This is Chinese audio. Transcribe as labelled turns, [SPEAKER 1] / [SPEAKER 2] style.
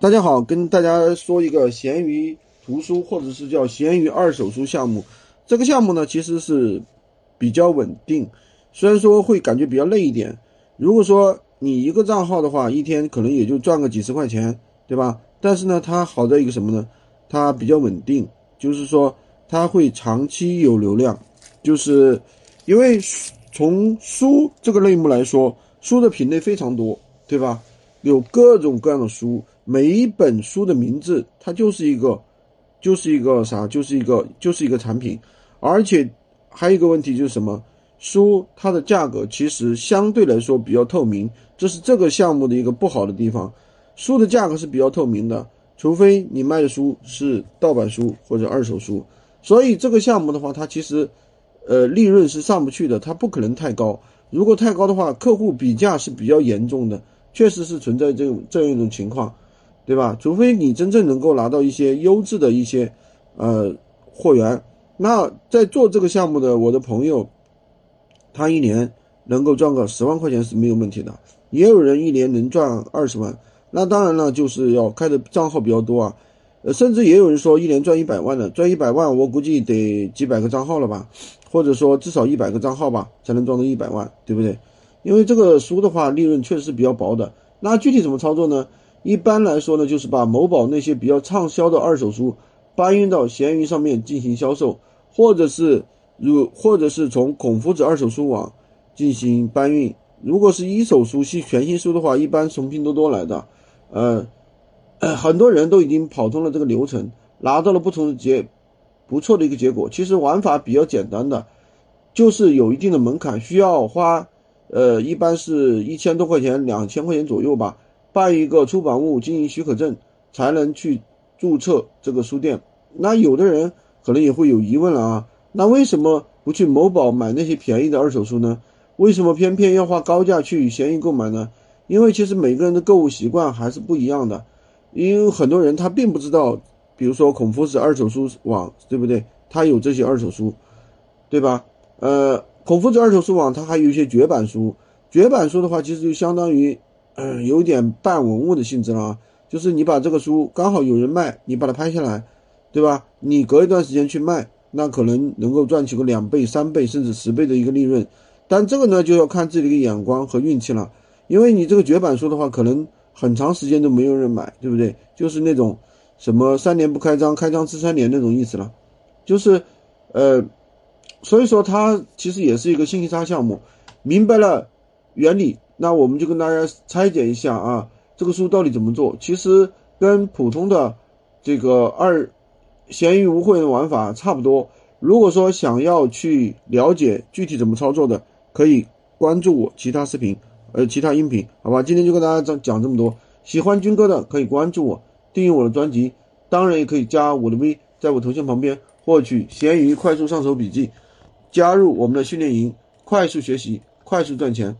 [SPEAKER 1] 大家好，跟大家说一个闲鱼图书，或者是叫闲鱼二手书项目。这个项目呢，其实是比较稳定，虽然说会感觉比较累一点。如果说你一个账号的话，一天可能也就赚个几十块钱，对吧？但是呢，它好在一个什么呢？它比较稳定，就是说它会长期有流量。就是因为从书这个类目来说，书的品类非常多，对吧？有各种各样的书。每一本书的名字，它就是一个，就是一个啥，就是一个，就是一个产品。而且还有一个问题就是什么？书它的价格其实相对来说比较透明，这是这个项目的一个不好的地方。书的价格是比较透明的，除非你卖的书是盗版书或者二手书。所以这个项目的话，它其实，呃，利润是上不去的，它不可能太高。如果太高的话，客户比价是比较严重的，确实是存在这种这样一种情况。对吧？除非你真正能够拿到一些优质的一些，呃，货源，那在做这个项目的我的朋友，他一年能够赚个十万块钱是没有问题的。也有人一年能赚二十万，那当然了，就是要开的账号比较多啊，呃，甚至也有人说一年赚一百万的，赚一百万我估计得几百个账号了吧，或者说至少一百个账号吧，才能赚到一百万，对不对？因为这个书的话，利润确实是比较薄的。那具体怎么操作呢？一般来说呢，就是把某宝那些比较畅销的二手书搬运到闲鱼上面进行销售，或者是如或者是从孔夫子二手书网进行搬运。如果是一手书系全新书的话，一般从拼多多来的。呃，很多人都已经跑通了这个流程，拿到了不同的结不错的一个结果。其实玩法比较简单的，就是有一定的门槛，需要花呃一般是一千多块钱、两千块钱左右吧。办一个出版物经营许可证，才能去注册这个书店。那有的人可能也会有疑问了啊，那为什么不去某宝买那些便宜的二手书呢？为什么偏偏要花高价去闲鱼购买呢？因为其实每个人的购物习惯还是不一样的。因为很多人他并不知道，比如说孔夫子二手书网，对不对？他有这些二手书，对吧？呃，孔夫子二手书网它还有一些绝版书，绝版书的话，其实就相当于。嗯，有点半文物的性质了啊，就是你把这个书刚好有人卖，你把它拍下来，对吧？你隔一段时间去卖，那可能能够赚取个两倍、三倍甚至十倍的一个利润。但这个呢，就要看自己的一个眼光和运气了。因为你这个绝版书的话，可能很长时间都没有人买，对不对？就是那种什么三年不开张，开张吃三年那种意思了。就是，呃，所以说它其实也是一个信息差项目。明白了原理。那我们就跟大家拆解一下啊，这个书到底怎么做？其实跟普通的这个二闲鱼无货源玩法差不多。如果说想要去了解具体怎么操作的，可以关注我其他视频，呃，其他音频，好吧？今天就跟大家讲讲这么多。喜欢军哥的可以关注我，订阅我的专辑，当然也可以加我的微，在我头像旁边获取闲鱼快速上手笔记，加入我们的训练营，快速学习，快速赚钱。